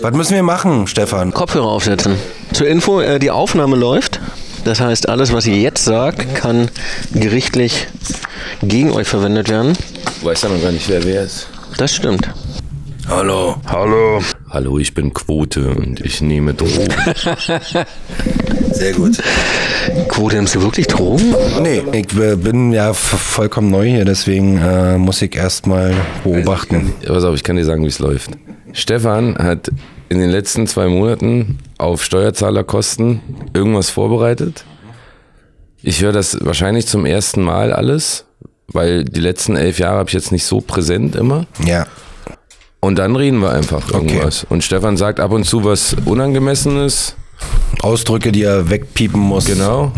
Was müssen wir machen, Stefan? Kopfhörer aufsetzen. Zur Info, äh, die Aufnahme läuft. Das heißt, alles, was ihr jetzt sagt, kann gerichtlich gegen euch verwendet werden. Du weißt ja noch gar nicht, wer wer ist. Das stimmt. Hallo. Hallo. Hallo, ich bin Quote und ich nehme Drogen. Sehr gut. Quote, nimmst du wirklich Drogen? Nee, ich äh, bin ja vollkommen neu hier, deswegen äh, muss ich erstmal beobachten. Pass auf, ich kann dir sagen, wie es läuft. Stefan hat in den letzten zwei Monaten auf Steuerzahlerkosten irgendwas vorbereitet. Ich höre das wahrscheinlich zum ersten Mal alles, weil die letzten elf Jahre habe ich jetzt nicht so präsent immer. Ja. Und dann reden wir einfach irgendwas. Und Stefan sagt ab und zu was Unangemessenes. Ausdrücke, die er wegpiepen muss. Genau.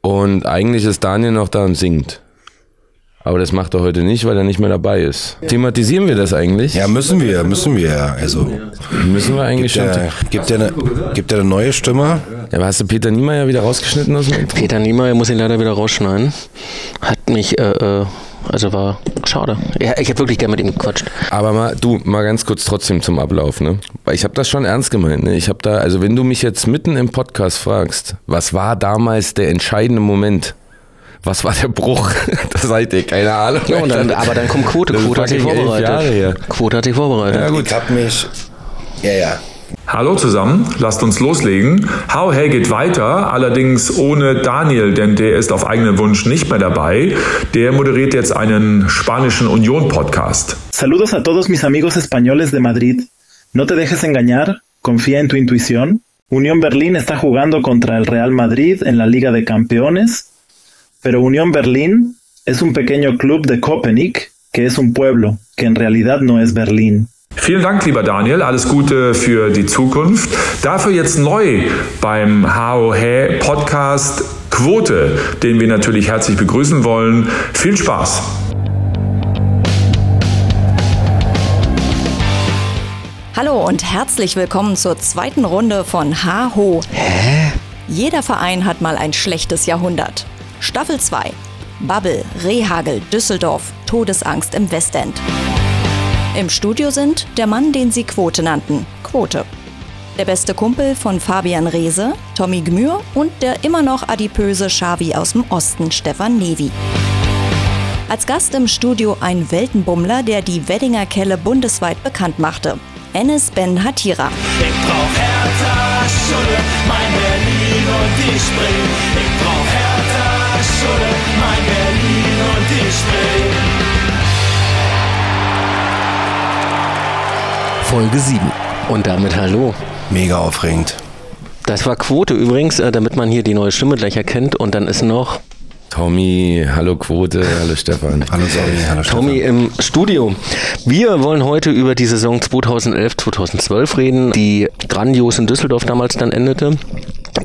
Und eigentlich ist Daniel noch da und singt. Aber das macht er heute nicht, weil er nicht mehr dabei ist. Thematisieren wir das eigentlich? Ja, müssen wir, müssen wir. ja. Also, Müssen wir eigentlich gibt schon. er, gibt er eine, gibt er eine neue Stimme? Ja, aber hast du Peter Niemeyer wieder rausgeschnitten aus dem Intro? Peter Niemeyer muss ihn leider wieder rausschneiden. Hat mich, äh, äh, also war schade. Ja, ich hätte wirklich gerne mit ihm gequatscht. Aber mal, du, mal ganz kurz trotzdem zum Ablauf, ne? Weil ich habe das schon ernst gemeint, ne? Ich habe da, also wenn du mich jetzt mitten im Podcast fragst, was war damals der entscheidende Moment? Was war der Bruch? das seid ihr, keine Ahnung. Ja, und dann, aber dann kommt Quote. Quote hat sich vorbereitet. Quote hat sich vorbereitet. Ja, gut. Ich hab mich. Ja, ja. Hallo zusammen, lasst uns loslegen. How Hey geht weiter, allerdings ohne Daniel, denn der ist auf eigenen Wunsch nicht mehr dabei. Der moderiert jetzt einen spanischen Union-Podcast. Saludos a todos mis amigos españoles de Madrid. No te dejes engañar, confía en tu intuición. Unión Berlín está jugando contra el Real Madrid en la Liga de Campeones, pero Unión Berlín es un pequeño club de Köpenick, que es un pueblo, que en realidad no es Berlín. Vielen Dank, lieber Daniel. Alles Gute für die Zukunft. Dafür jetzt neu beim How Hey Podcast Quote, den wir natürlich herzlich begrüßen wollen. Viel Spaß! Hallo und herzlich willkommen zur zweiten Runde von Ha-Ho. Hä? Jeder Verein hat mal ein schlechtes Jahrhundert. Staffel 2. Bubble, Rehagel, Düsseldorf, Todesangst im Westend. Im Studio sind der Mann, den sie Quote nannten, Quote. Der beste Kumpel von Fabian Reese, Tommy Gmür und der immer noch adipöse Xavi aus dem Osten, Stefan Nevi. Als Gast im Studio ein Weltenbummler, der die Weddinger Kelle bundesweit bekannt machte. Enes Ben Hatira. Ich brauch härter Schule, mein Berlin und ich spring. Ich brauch härter Schule, mein Berlin und ich spring. Folge 7. Und damit hallo. Mega aufregend. Das war Quote übrigens, äh, damit man hier die neue Stimme gleich erkennt. Und dann ist noch Tommy, hallo Quote, hallo Stefan. Hallo Tommy, hallo Tommy im Studio. Wir wollen heute über die Saison 2011-2012 reden, die grandios in Düsseldorf damals dann endete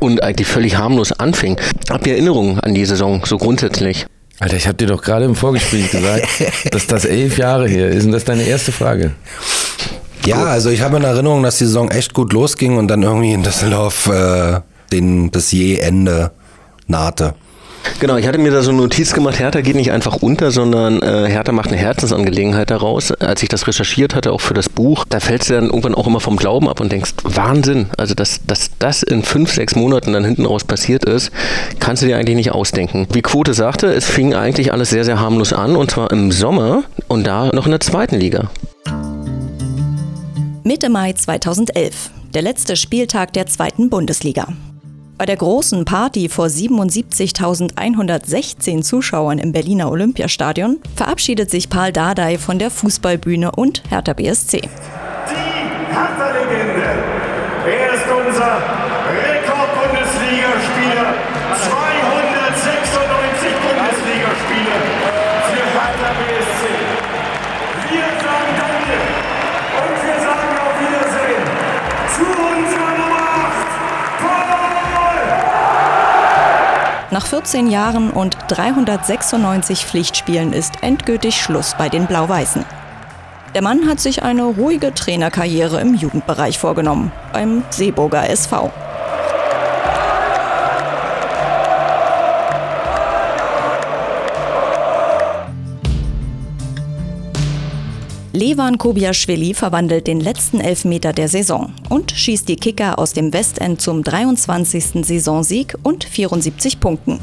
und eigentlich völlig harmlos anfing. Habt ihr Erinnerungen an die Saison so grundsätzlich? Alter, ich habe dir doch gerade im Vorgespräch gesagt, dass das elf Jahre her ist. Und das ist deine erste Frage. Ja, also ich habe in Erinnerung, dass die Saison echt gut losging und dann irgendwie in Düsseldorf äh, den, das Je-Ende nahte. Genau, ich hatte mir da so eine Notiz gemacht, Hertha geht nicht einfach unter, sondern äh, Hertha macht eine Herzensangelegenheit daraus. Als ich das recherchiert hatte, auch für das Buch, da fällst du dann irgendwann auch immer vom Glauben ab und denkst, Wahnsinn, also dass, dass das in fünf, sechs Monaten dann hinten raus passiert ist, kannst du dir eigentlich nicht ausdenken. Wie Quote sagte, es fing eigentlich alles sehr, sehr harmlos an und zwar im Sommer und da noch in der zweiten Liga. Mitte Mai 2011, der letzte Spieltag der zweiten Bundesliga. Bei der großen Party vor 77.116 Zuschauern im Berliner Olympiastadion verabschiedet sich Paul Dardai von der Fußballbühne und Hertha BSC. Die Hertha-Legende. Er ist unser Nach 14 Jahren und 396 Pflichtspielen ist endgültig Schluss bei den Blau-Weißen. Der Mann hat sich eine ruhige Trainerkarriere im Jugendbereich vorgenommen, beim Seeburger SV. Levan Kobiaschwili verwandelt den letzten Elfmeter der Saison und schießt die Kicker aus dem Westend zum 23. Saisonsieg und 74 Punkten.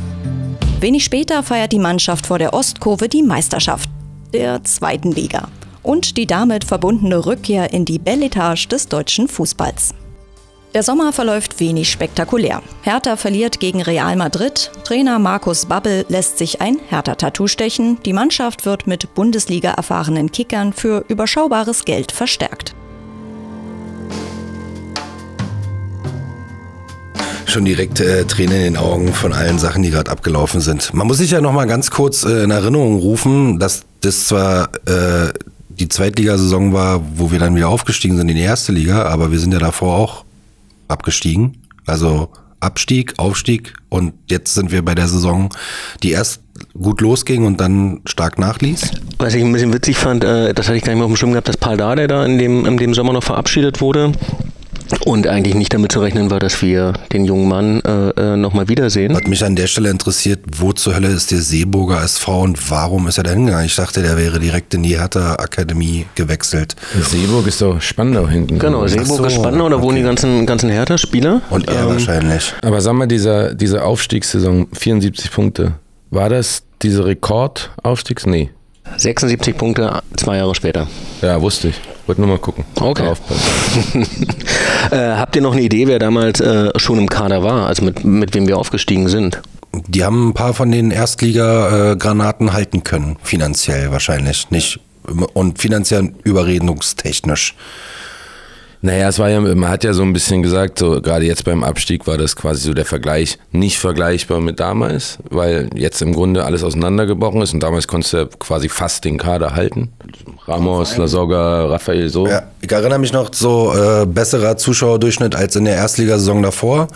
Wenig später feiert die Mannschaft vor der Ostkurve die Meisterschaft der zweiten Liga und die damit verbundene Rückkehr in die Belletage des deutschen Fußballs. Der Sommer verläuft wenig spektakulär. Hertha verliert gegen Real Madrid, Trainer Markus Babbel lässt sich ein Hertha-Tattoo stechen, die Mannschaft wird mit Bundesliga-erfahrenen Kickern für überschaubares Geld verstärkt. Schon direkt äh, Tränen in den Augen von allen Sachen, die gerade abgelaufen sind. Man muss sich ja noch mal ganz kurz äh, in Erinnerung rufen, dass das zwar äh, die Zweitligasaison war, wo wir dann wieder aufgestiegen sind in die erste Liga, aber wir sind ja davor auch abgestiegen. Also Abstieg, Aufstieg und jetzt sind wir bei der Saison, die erst gut losging und dann stark nachließ. Was ich ein bisschen witzig fand, äh, das hatte ich gar nicht mehr auf dem Schirm gehabt, dass Paul Dardai da in dem, in dem Sommer noch verabschiedet wurde. Und eigentlich nicht damit zu rechnen war, dass wir den jungen Mann äh, äh, nochmal wiedersehen. Was mich an der Stelle interessiert, wo zur Hölle ist der Seeburger SV und warum ist er da hingegangen? Ich dachte, der wäre direkt in die Hertha Akademie gewechselt. Seeburg ist doch Spandau hinten. Genau, Seeburg so, ist Spandau, da wohnen die ganzen, ganzen Hertha-Spieler. Und er Ähm, wahrscheinlich. Aber sag mal, dieser, diese Aufstiegssaison, 74 Punkte, war das diese Rekordaufstiegs? Nee. 76 Punkte, zwei Jahre später. Ja, wusste ich. Wollte nur mal gucken. Okay. Äh, habt ihr noch eine Idee, wer damals äh, schon im Kader war, also mit, mit wem wir aufgestiegen sind? Die haben ein paar von den Erstliga-Granaten halten können, finanziell wahrscheinlich. Nicht und finanziell überredungstechnisch. Naja, es war ja, man hat ja so ein bisschen gesagt, so gerade jetzt beim Abstieg war das quasi so der Vergleich nicht vergleichbar mit damals, weil jetzt im Grunde alles auseinandergebrochen ist und damals konntest du ja quasi fast den Kader halten. Ramos, Lasogga, Raphael so. Ja, ich erinnere mich noch so äh, besserer Zuschauerdurchschnitt als in der Erstligasaison davor,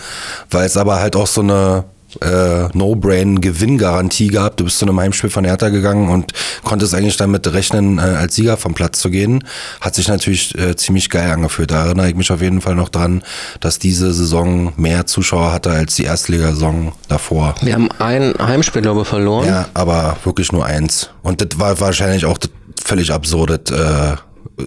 weil es aber halt auch so eine äh, No-Brain-Gewinngarantie gab. Du bist zu einem Heimspiel von Hertha gegangen und konntest eigentlich damit rechnen, äh, als Sieger vom Platz zu gehen. Hat sich natürlich äh, ziemlich geil angefühlt. Da erinnere ich mich auf jeden Fall noch dran, dass diese Saison mehr Zuschauer hatte als die Erstligasaison davor. Wir haben ein Heimspiel, glaube ich, verloren. Ja, aber wirklich nur eins. Und das war wahrscheinlich auch das völlig absurd. Äh,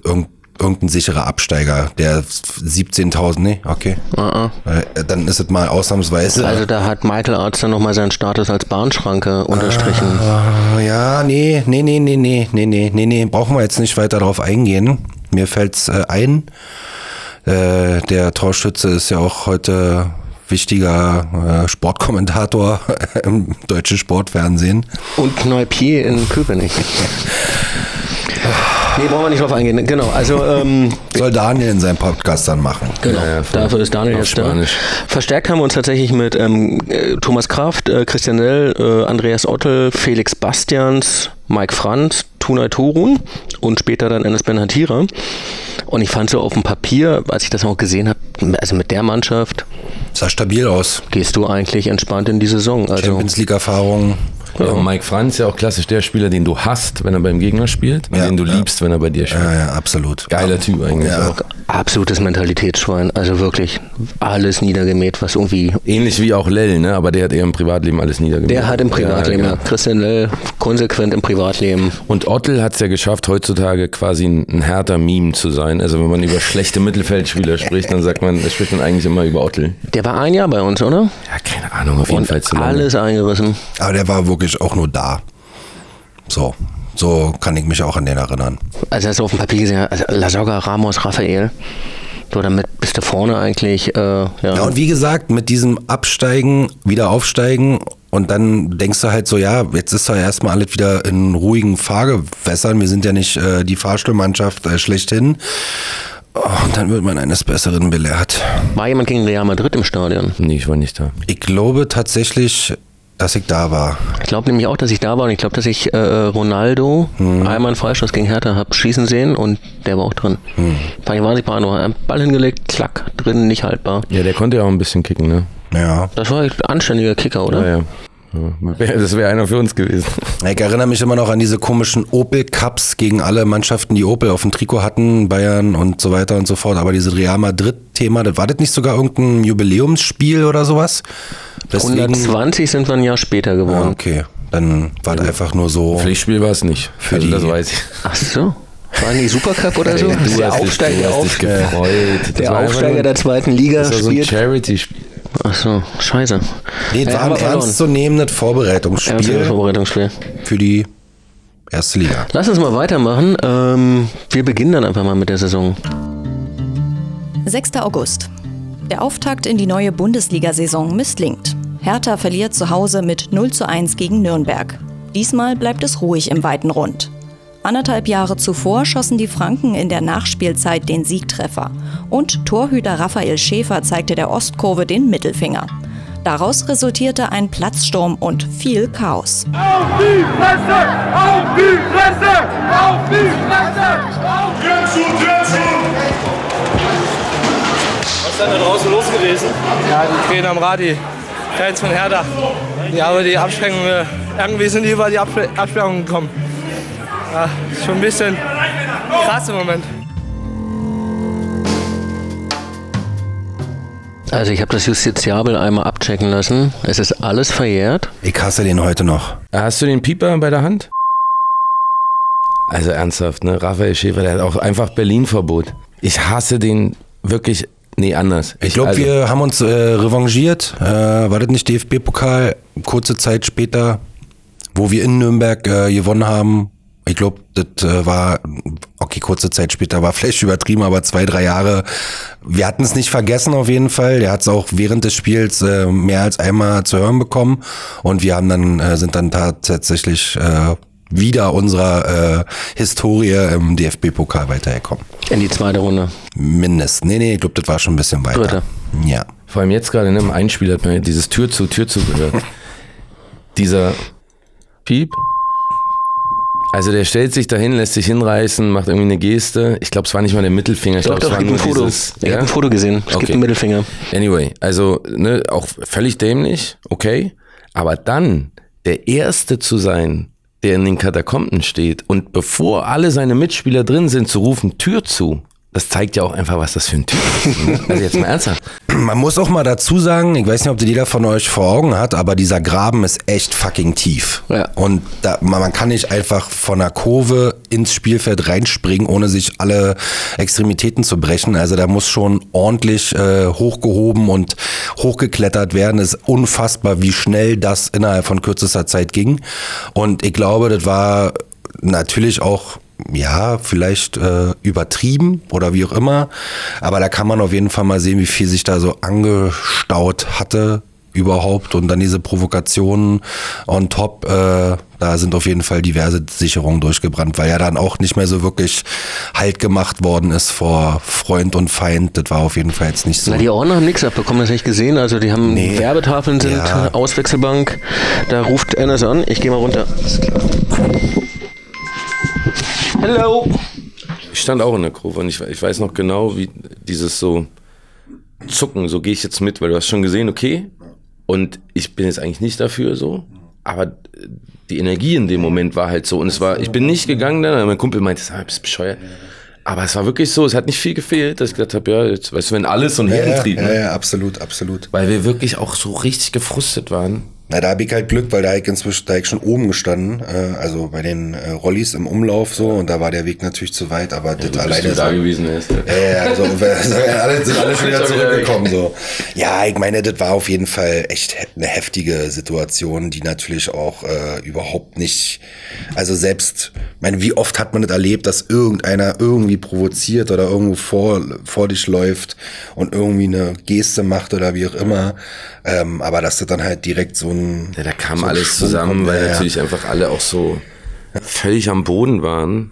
irgend, irgendein sicherer Absteiger, der 17.000, nee, okay. Ah, Äh, Dann ist es mal ausnahmsweise. Also da hat Michael Arzt dann nochmal seinen Status als Bahnschranke unterstrichen. Ah, ja, nee, nee, nee, nee, nee, nee, nee, nee, nee, brauchen wir jetzt nicht weiter darauf eingehen. Mir fällt's äh, ein. Äh, der Torschütze ist ja auch heute wichtiger äh, Sportkommentator im deutschen Sportfernsehen. Und Kneipier in Köpenick. Nee, brauchen wir nicht drauf eingehen. Genau, also ähm, Soll Daniel in seinem Podcast dann machen. Genau, Ja, dafür ist Daniel jetzt da. Spanisch. Verstärkt haben wir uns tatsächlich mit ähm, äh, Thomas Kraft, äh, Christian Nell, äh, Andreas Ottel, Felix Bastians, Mike Franz, Tunay Torun und später dann Enes Ben Hatira. Und ich fand so auf dem Papier, als ich das auch gesehen habe, also mit der Mannschaft Sah stabil aus. gehst du eigentlich entspannt in die Saison. Also Champions League Erfahrung. Ja, und Mike Franz ja auch klassisch der Spieler, den du hast, wenn er beim Gegner spielt, und Ja, den du ja. liebst, wenn er bei dir spielt. Ja, ja, absolut. Geiler Typ eigentlich Ja. auch. absolutes Mentalitätsschwein. Also wirklich alles niedergemäht, was irgendwie Ähnlich wie auch Lell, ne? aber der hat eher im Privatleben alles niedergemacht. Der hat im Privatleben, Ja, ja. Christian Lell, konsequent im Privatleben. Und Ottel hat es ja geschafft, heutzutage quasi ein, härter Meme zu sein. Also wenn man über schlechte Mittelfeldspieler spricht, dann sagt man, spricht man eigentlich immer über Ottel. Der war ein Jahr bei uns, oder? Ja, keine Ahnung, auf jeden Und Fall zu lange. alles eingerissen. Aber der war wirklich auch nur da. So. So kann ich mich auch an den erinnern. Also hast du auf dem Papier gesehen, also Lasogga, Ramos, Raphael. So, damit bist du vorne eigentlich, äh, ja. Ja, und wie gesagt, mit diesem Absteigen, wieder aufsteigen und dann denkst du halt so, ja, jetzt ist doch erstmal alles wieder in ruhigen Fahrgewässern. Wir sind ja nicht äh, die Fahrstuhlmannschaft äh, schlechthin. Oh, und dann wird man eines Besseren belehrt. War jemand gegen Real Madrid im Stadion? Nee, ich war nicht da. Ich glaube tatsächlich, dass ich da war. Ich glaube nämlich auch, dass ich da war und ich glaube, dass ich äh, Ronaldo Mhm. einmal einen Freistoß gegen Hertha habe schießen sehen und der war auch drin. Mhm. Fand ich wahnsinnig beeindruckend. Einen Ball hingelegt, klack, drin, nicht haltbar. Ja, der konnte ja auch ein bisschen kicken, ne? Ja. Das war ein anständiger Kicker, oder? Ja, ja. ja. Das wäre einer für uns gewesen. Ich erinnere mich immer noch an diese komischen Opel Cups gegen alle Mannschaften, die Opel auf dem Trikot hatten, Bayern und so weiter und so fort. Aber dieses Real Madrid-Thema, das war das nicht sogar irgendein Jubiläumsspiel oder sowas? Deswegen- 120 sind wir ein Jahr später Ja, geworden. okay. Dann war das einfach nur so. Pflichtspiel war es nicht. Für also die- das weiß ich. Ach so. War nicht Supercup oder so? Das du der hast dich, Aufsteiger, du hast dich auf, gefreut. Das der Aufsteiger der zweiten Liga Das war so ein. Charity-Spiel. Ach so, scheiße. Nee, es Ja, war ein ernstzunehmendes Ja, Vorbereitungsspiel Vorbereitungsspiel. für die erste Liga. Lass uns mal weitermachen. Ähm, wir beginnen dann einfach mal mit der Saison. 6. August. Der Auftakt in die neue Bundesliga-Saison misslingt. Hertha verliert zu Hause mit 0 zu 1 gegen Nürnberg. Diesmal bleibt es ruhig im weiten Rund. Anderthalb Jahre zuvor schossen die Franken in der Nachspielzeit den Siegtreffer. Und Torhüter Raphael Schäfer zeigte der Ostkurve den Mittelfinger. Daraus resultierte ein Platzsturm und viel Chaos. Auf die Fresse! Auf die Fresse! Auf die Fresse! Auf zu! Was ist denn da draußen los gewesen? Ja, die Trainer am Rad, die Fans von Hertha. Die haben die Absprengung, äh, irgendwie sind die über die Absp- Absperrung gekommen. Ja, ist schon ein bisschen krass im Moment. Also ich habe das Justiziabel einmal abchecken lassen. Es ist alles verjährt. Ich hasse den heute noch. Hast du den Pieper bei der Hand? Also ernsthaft, ne? Raphael Schäfer, der hat auch einfach Berlin-Verbot. Ich hasse den wirklich, nee, anders. Ich glaube, also, wir haben uns äh, revanchiert. Äh, war das nicht DFB-Pokal? Kurze Zeit später, wo wir in Nürnberg äh, gewonnen haben. Ich glaube, das äh, war, okay, kurze Zeit später war vielleicht übertrieben, aber zwei, drei Jahre. Wir hatten es nicht vergessen auf jeden Fall. Der hat es auch während des Spiels äh, mehr als einmal zu hören bekommen. Und wir haben dann, äh, sind dann tatsächlich äh, wieder unserer äh, Historie im DFB-Pokal weitergekommen. In die zweite Runde. Mindestens. Nee, nee, ich glaube, das war schon ein bisschen weiter. Dritte. Ja. Vor allem jetzt gerade in einem Einspiel hat man dieses Tür zu, Tür zu gehört. Dieser Piep. Also der stellt sich dahin, lässt sich hinreißen, macht irgendwie eine Geste. Ich glaube, es war nicht mal der Mittelfinger. Ich Doch, glaube, es doch, war gibt nur ein Foto. dieses. Ich habe ein Foto gesehen. Es gibt Okay. einen Mittelfinger. Anyway, also ne, auch völlig dämlich, okay. Aber dann der Erste zu sein, der in den Katakomben steht und bevor alle seine Mitspieler drin sind, zu rufen, Tür zu. Das zeigt ja auch einfach, was das für ein Typ ist. ne? Also jetzt mal ernsthaft. Man muss auch mal dazu sagen, ich weiß nicht, ob das jeder von euch vor Augen hat, aber dieser Graben ist echt fucking tief. Ja. Und da, man, man kann nicht einfach von einer Kurve ins Spielfeld reinspringen, ohne sich alle Extremitäten zu brechen. Also da muss schon ordentlich äh, hochgehoben und hochgeklettert werden. Es ist unfassbar, wie schnell das innerhalb von kürzester Zeit ging. Und ich glaube, das war natürlich auch ja, vielleicht äh, übertrieben oder wie auch immer. Aber da kann man auf jeden Fall mal sehen, wie viel sich da so angestaut hatte überhaupt und dann diese Provokationen on top, äh, da sind auf jeden Fall diverse Sicherungen durchgebrannt, weil ja dann auch nicht mehr so wirklich Halt gemacht worden ist vor Freund und Feind. Das war auf jeden Fall jetzt nicht so. Na, die Ordner haben nichts abbekommen, das nicht gesehen. Also die haben Nee. Werbetafeln sind Ja. Auswechselbank. Da ruft Ernest an. Ich gehe mal runter. Hello. Ich stand auch in der Kurve und ich, ich weiß noch genau, wie dieses so Zucken, so gehe ich jetzt mit, weil du hast schon gesehen, okay, und ich bin jetzt eigentlich nicht dafür so, aber die Energie in dem Moment war halt so und es war, ich bin nicht gegangen dann, mein Kumpel meinte, ah, bist bescheuert. Aber es war wirklich so, es hat nicht viel gefehlt, dass ich gedacht habe, ja, jetzt weißt du, wenn alles so ein ja, ja, Herdentrieb, ja, ne? ja, absolut, absolut. weil wir wirklich auch so richtig gefrustet waren. Na, da hab ich halt Glück, weil da ich inzwischen, da ich schon oben gestanden, äh, also bei den äh, Rollis im Umlauf so und da war der Weg natürlich zu weit, aber das alleine da gewesen ist. Ja, ja, also, wir- alle, sind alle schon wieder zurückgekommen. So. Ja, ich meine, das war auf jeden Fall echt eine heftige Situation, die natürlich auch äh, überhaupt nicht, also selbst, ich meine, wie oft hat man das erlebt, dass irgendeiner irgendwie provoziert oder irgendwo vor, vor dich läuft und irgendwie eine Geste macht oder wie auch immer, ähm, aber dass das dann halt direkt so ein... Ja, da kam so alles Schwung zusammen, kommt, weil ja, ja. natürlich einfach alle auch so völlig am Boden waren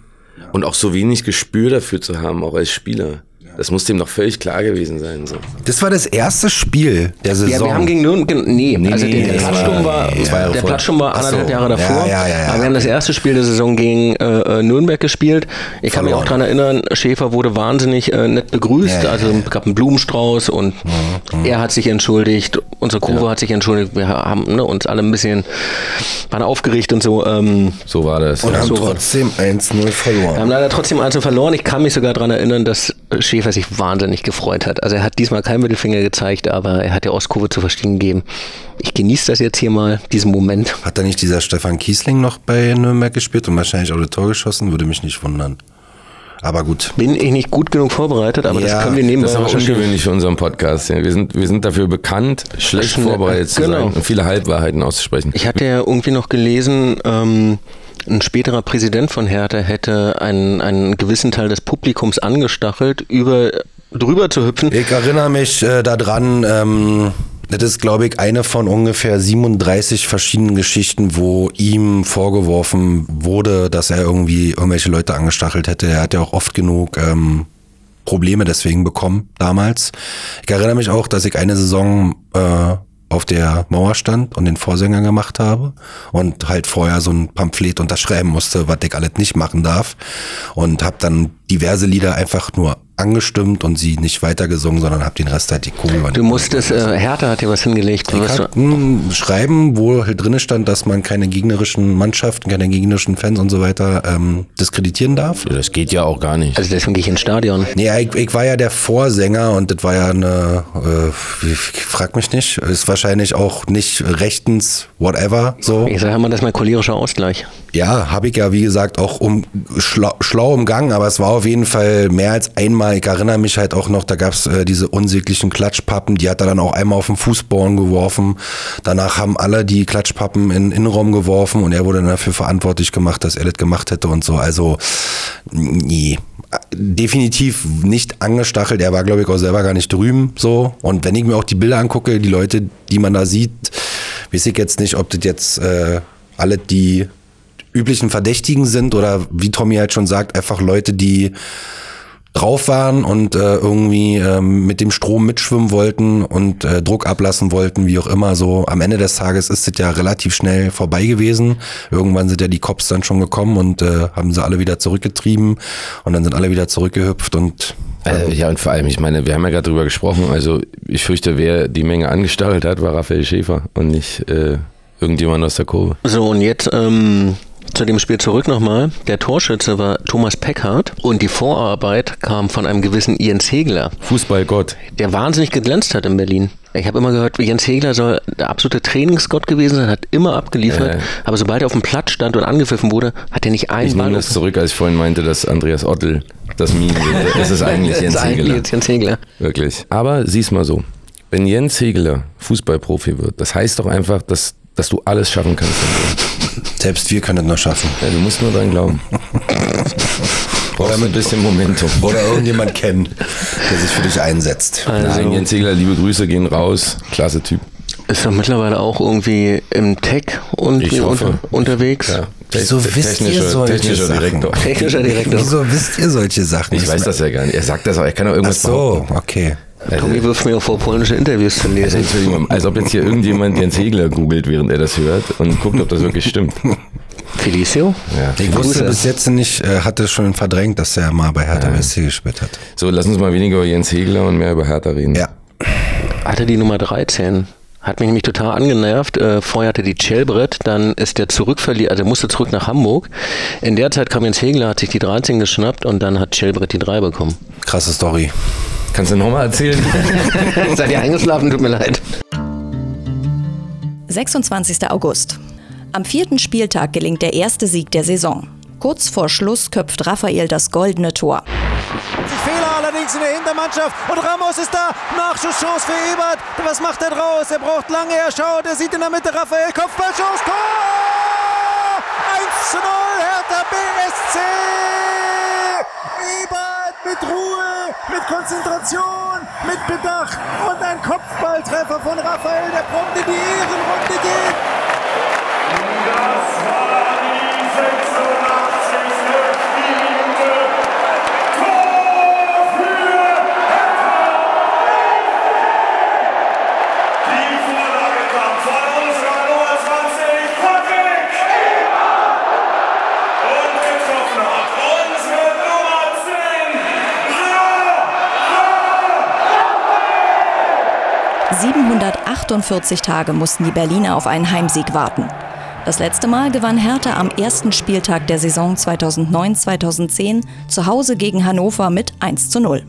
und auch so wenig Gespür dafür zu haben, auch als Spieler. Das muss dem doch völlig klar gewesen sein. So. Das war das erste Spiel der Saison. Ja, wir haben gegen Nürnberg, nee, also nee, der, Platzsturm war- war, zwei Jahre der. Platzsturm war Ach so. anderthalb Jahre davor. Ja, ja, ja, ja. Aber wir haben das erste Spiel der Saison gegen äh, äh, Nürnberg gespielt. Ich kann mich auch Verloren. dran erinnern, Schäfer wurde wahnsinnig äh, nett begrüßt. Ja, ja, also es gab einen Blumenstrauß und er hat sich entschuldigt, unsere Kurve hat sich entschuldigt. Wir haben ne, uns alle ein bisschen waren aufgeregt und so. Ähm, So war das. und ja. haben so trotzdem 1-0 verloren. wir haben leider trotzdem einzeln verloren. Ich kann mich sogar daran erinnern, dass Schäfer sich wahnsinnig gefreut hat. Also er hat diesmal keinen Mittelfinger gezeigt, aber er hat der Ostkurve zu verstehen gegeben. Ich genieße das jetzt hier mal, diesen Moment. Hat da nicht dieser Stefan Kiesling noch bei Nürnberg gespielt und wahrscheinlich auch das Tor geschossen? Würde mich nicht wundern. Aber gut. Bin ich nicht gut genug vorbereitet, aber Ja, das können wir nebenbei Das ist aber ungewöhnlich für unseren Podcast. Wir, sind, wir sind dafür bekannt, schlecht vorbereitet zu genau. sein und viele Halbwahrheiten auszusprechen. Ich hatte ja irgendwie noch gelesen, ähm, ein späterer Präsident von Hertha hätte einen, einen gewissen Teil des Publikums angestachelt, über drüber zu hüpfen. Ich erinnere mich äh, daran, ähm, das ist, glaube ich, eine von ungefähr 37 verschiedenen Geschichten, wo ihm vorgeworfen wurde, dass er irgendwie irgendwelche Leute angestachelt hätte. Er hat ja auch oft genug ähm, Probleme deswegen bekommen damals. Ich erinnere mich auch, dass ich eine Saison äh, auf der Mauer stand und den Vorsänger gemacht habe und halt vorher so ein Pamphlet unterschreiben musste, was ich alles nicht machen darf. Und habe dann diverse Lieder einfach nur angestimmt und sie nicht weitergesungen, sondern habe den Rest halt die Kugel Du musstest, äh, Hertha hat dir was hingelegt. ich Was du, hab ein Schreiben, wo halt drin stand, dass man keine gegnerischen Mannschaften, keine gegnerischen Fans und so weiter ähm, diskreditieren darf. Das geht ja auch gar nicht. also deswegen gehe ich ins Stadion. Nee, ich, ich war ja der Vorsänger und das war ja eine, äh, ich frag mich nicht, ist wahrscheinlich auch nicht rechtens, whatever, so. Ich sage mal, das ist mein cholerischer Ausgleich. Ja, habe ich ja wie gesagt auch um schlau, schlau umgangen, aber es war auf jeden Fall mehr als einmal. Ich erinnere mich halt auch noch, da gab's äh, diese unsäglichen Klatschpappen, die hat er dann auch einmal auf den Fußboden geworfen. Danach haben alle die Klatschpappen in den Innenraum geworfen und er wurde dann dafür verantwortlich gemacht, dass er das gemacht hätte und so. Also nee, definitiv nicht angestachelt. Er war glaube ich auch selber gar nicht drüben so. Und wenn ich mir auch die Bilder angucke, die Leute, die man da sieht, weiß ich jetzt nicht, ob das jetzt äh, alle die üblichen Verdächtigen sind oder wie Tommy halt schon sagt, einfach Leute, die drauf waren und äh, irgendwie ähm, mit dem Strom mitschwimmen wollten und äh, Druck ablassen wollten, wie auch immer. So am Ende des Tages ist es ja relativ schnell vorbei gewesen. Irgendwann sind ja die Cops dann schon gekommen und äh, haben sie alle wieder zurückgetrieben und dann sind alle wieder zurückgehüpft und Äh, ja, und vor allem, ich meine, wir haben ja gerade drüber gesprochen, also ich fürchte, wer die Menge angestachelt hat, war Raphael Schäfer und nicht äh, irgendjemand aus der Kurve. So, und jetzt ähm, zu dem Spiel zurück nochmal. Der Torschütze war Thomas Peckhardt und die Vorarbeit kam von einem gewissen Jens Hegler, Fußballgott. der wahnsinnig geglänzt hat in Berlin. Ich habe immer gehört, Jens Hegler soll der absolute Trainingsgott gewesen sein, hat immer abgeliefert, Ja. aber sobald er auf dem Platz stand und angepfiffen wurde, hat er nicht einen Ich nehme das zurück, als ich vorhin meinte, dass Andreas Ottel das Meme. Es ist eigentlich Jens Das ist eigentlich jetzt Jens Hegler. Wirklich. Aber sieh's mal so. Wenn Jens Hegeler Fußballprofi wird, das heißt doch einfach, dass, dass du alles schaffen kannst. Selbst wir können das noch schaffen. Ja, du musst nur dran glauben. Brauchst ein bisschen Momentum. Oder irgendjemand kennen, der sich für dich einsetzt. Also, Nein, Jens Hegler, liebe Grüße gehen raus. Klasse Typ. ist doch mittlerweile auch irgendwie im Tech und Ich hoffe. unter, unterwegs. Ja. Wieso wisst ihr solche technischer Sachen? Direktor. Technischer Direktor. Wieso wisst ihr solche Sachen? Ich weiß das ja gar nicht. Er sagt das auch. Er kann auch Ach irgendwas so, behaupten. okay. Tommy wirft mir auch vor, polnische Interviews zu Also, lesen. Entschuldigung, als ob jetzt hier irgendjemand Jens Hegler googelt, während er das hört und guckt, ob das wirklich stimmt. Felicio? Ja. Ich wusste bis jetzt nicht, äh, hatte schon verdrängt, dass er mal bei Hertha BSC gespielt hat. So, lass uns mal weniger über Jens Hegler und mehr über Hertha reden. Ja. Hatte die Nummer 13. Hat mich nämlich total angenervt. Äh, vorher hatte die Chelbrett, dann ist der zurückverliehen, also er musste zurück nach Hamburg. In der Zeit kam Jens Hegler, hat sich die 13 geschnappt und dann hat Chelbrett die 3 bekommen. Krasse Story. Kannst du nochmal erzählen? Seid ihr eingeschlafen? Tut mir leid. 26. August. Am vierten Spieltag gelingt der erste Sieg der Saison. Kurz vor Schluss köpft Raphael das goldene Tor. Fehler allerdings in der Hintermannschaft und Ramos ist da. Nachschusschance für Ebert. Was macht er draus? Er braucht lange, er schaut, er sieht in der Mitte Raphael, Kopfballschuss, Tor! 1 zu 0, Hertha BSC! Ebert mit Ruhe, Konzentration, mit Bedacht und ein Kopfballtreffer von Raphael, der prompt in die Ehrenrunde geht. 748 Tage mussten die Berliner auf einen Heimsieg warten. Das letzte Mal gewann Hertha am ersten Spieltag der Saison 2009-2010 zu Hause gegen Hannover mit 1 zu 0.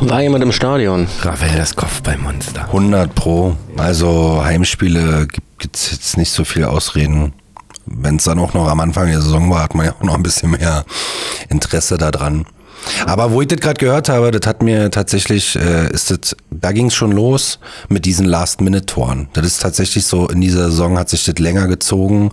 War jemand im Stadion? Raphael, das Kopfballmonster. 100 pro. Also Heimspiele gibt es jetzt nicht so viele Ausreden. wenn es dann auch noch am Anfang der Saison war, hat man ja auch noch ein bisschen mehr Interesse daran. Aber wo ich das gerade gehört habe, das hat mir tatsächlich, äh, ist das, da ging es schon los mit diesen Last-Minute-Toren. Das ist tatsächlich so, in dieser Saison hat sich das länger gezogen,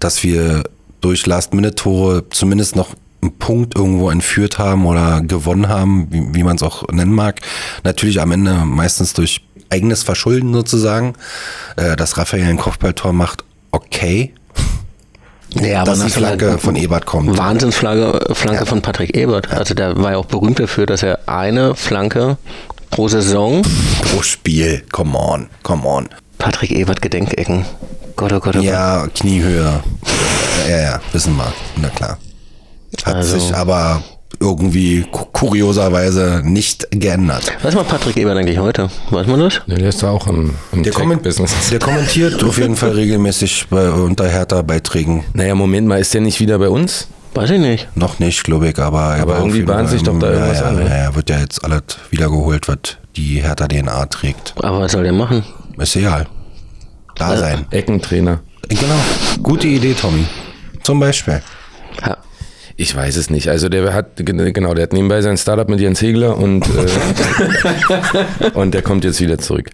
dass wir durch Last-Minute-Tore zumindest noch einen Punkt irgendwo entführt haben oder gewonnen haben, wie, wie man es auch nennen mag. Natürlich am Ende meistens durch eigenes Verschulden sozusagen. Äh, dass Raphael ein Kopfballtor macht, okay. Ja, dass die Flanke von Ebert kommt. Wahnsinnsflanke Flanke von Patrick Ebert. Also der war ja auch berühmt dafür, dass er eine Flanke pro Saison, Pro Spiel, come on, come on. Patrick Ebert Gedenkecken. Gott, oh Gott, oh Gott. Ja, Kniehöhe. Ja, ja, wissen wir. Na klar. Hat Also- sich aber irgendwie ku- kurioserweise nicht geändert. Was macht Patrick Ebert eigentlich heute? Weiß man das? Ja, der ist da auch im, im Der, komment der kommentiert auf jeden Fall regelmäßig bei, unter Hertha-Beiträgen. Naja, Moment mal, ist der nicht wieder bei uns? Weiß ich nicht. Noch nicht, glaube ich, aber, er Aber irgendwie bahnt sich doch da irgendwas ja, an, Ja, ne? ja, wird ja jetzt alles wiedergeholt, was die Hertha-DNA trägt. Aber was soll der machen? Ist egal. Da sein. Eckentrainer. Genau. Gute Idee, Tommy. Zum Beispiel. Ja. Ich weiß es nicht. Also der hat genau, der hat nebenbei sein Startup mit Jens Hegler und äh, und der kommt jetzt wieder zurück.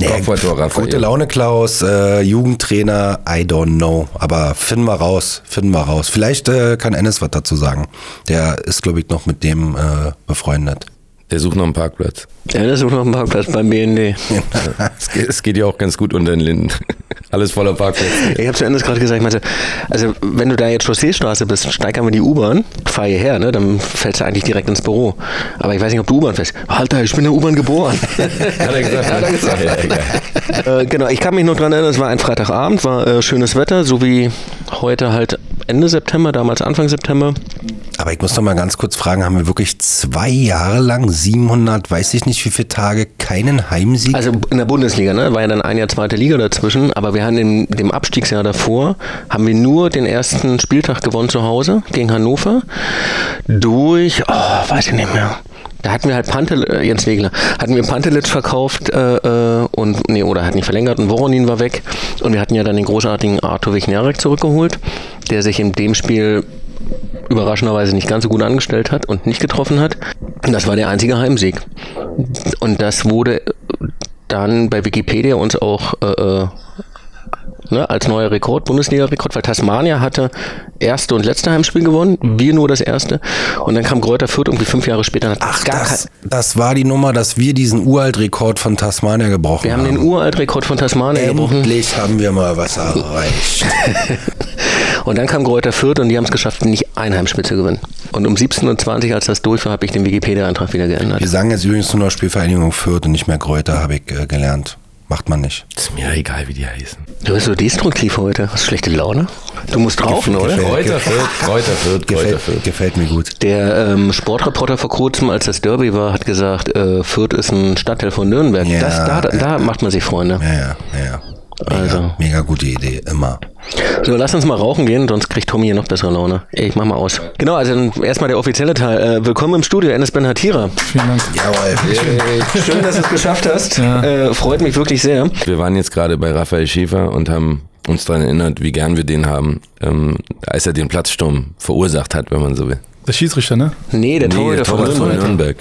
Kopfballtor, Raphael. Gute Laune Klaus, äh, Jugendtrainer, I don't know. Aber finden wir raus, finden wir raus. Vielleicht äh, kann Ennis was dazu sagen. Der ist, glaube ich, noch mit dem äh, befreundet. Der sucht noch einen Parkplatz. Ja, das ist noch ein Parkplatz beim BND. Es geht, es geht ja auch ganz gut unter den Linden. Alles voller Parkplätze. Ich habe zu Ende gerade gesagt, ich meinte, also wenn du da jetzt Chausseestraße bist, steig einmal in die U-Bahn, fahr hierher, ne, dann fällst du eigentlich direkt ins Büro. Aber ich weiß nicht, ob du U-Bahn fährst. Alter, ich bin in der U-Bahn geboren. Hat er gesagt? Hat er gesagt. Ja, egal. äh, genau, ich kann mich noch dran erinnern, es war ein Freitagabend, war äh, schönes Wetter, so wie heute halt Ende September, damals Anfang September. Aber ich muss noch mal ganz kurz fragen, haben wir wirklich zwei Jahre lang 700, weiß ich nicht wie viele Tage, keinen Heimsieg? Also in der Bundesliga, ne? War ja dann ein Jahr zweite Liga dazwischen, aber wir haben in dem Abstiegsjahr davor, haben wir nur den ersten Spieltag gewonnen zu Hause gegen Hannover. Durch, oh, weiß ich nicht mehr. Da hatten wir halt Pantel, äh, Jens Wegler, hatten wir Pantelic verkauft äh, äh, und, nee, oder hat nicht verlängert und Voronin war weg. Und wir hatten ja dann den großartigen Arthur Wichniarek zurückgeholt, der sich in dem Spiel überraschenderweise nicht ganz so gut angestellt hat und nicht getroffen hat. Und das war der einzige Heimsieg. Und das wurde dann bei Wikipedia uns auch äh, äh, ne, als neuer Rekord, Bundesliga-Rekord, weil Tasmania hatte erste und letzte Heimspiel gewonnen, wir nur das erste. Und dann kam Kräuter Fürth irgendwie fünf Jahre später. und hat Ach, gar das, das war die Nummer, dass wir diesen Uralt-Rekord von Tasmania gebrochen wir haben den Uralt-Rekord von Tasmania gebrochen. Endlich haben wir mal was erreicht. Und dann kam Kräuter Fürth und die haben es geschafft, nicht ein Heimspiel zu gewinnen. Und um 17.20 Uhr, als das durch war, habe ich den Wikipedia-Eintrag wieder geändert. Wir sagen jetzt übrigens nur noch Spielvereinigung Fürth und nicht mehr Kräuter, habe ich äh, gelernt. Macht man nicht. Ist mir egal, wie die heißen. Du bist so destruktiv heute. Hast du schlechte Laune? Du musst rauchen, oder? gefällt- Kräuter Fürth, Kräuter Fürth, Kräuter Gefällt, mir gut. Der ähm, Sportreporter vor kurzem, als das Derby war, hat gesagt, äh, Fürth ist ein Stadtteil von Nürnberg. Ja, das, da, da macht man sich Freunde. Ja, ja, ja. Ja. Mega, Also. mega gute Idee, immer. So, lass uns mal rauchen gehen, sonst kriegt Tommy hier noch bessere Laune. Ey, ich mach mal aus. Genau, also dann erstmal der offizielle Teil. Äh, willkommen im Studio, Enes Ben Hatira. Vielen Dank. Jawohl. Schön, dass du es geschafft hast. Äh, freut mich wirklich sehr. Wir waren jetzt gerade bei Raphael Schäfer und haben uns daran erinnert, wie gern wir den haben, ähm, als er den Platzsturm verursacht hat, wenn man so will. Der Schiedsrichter, ne? Nee, der Torhüter der von Torwart von Nürnberg.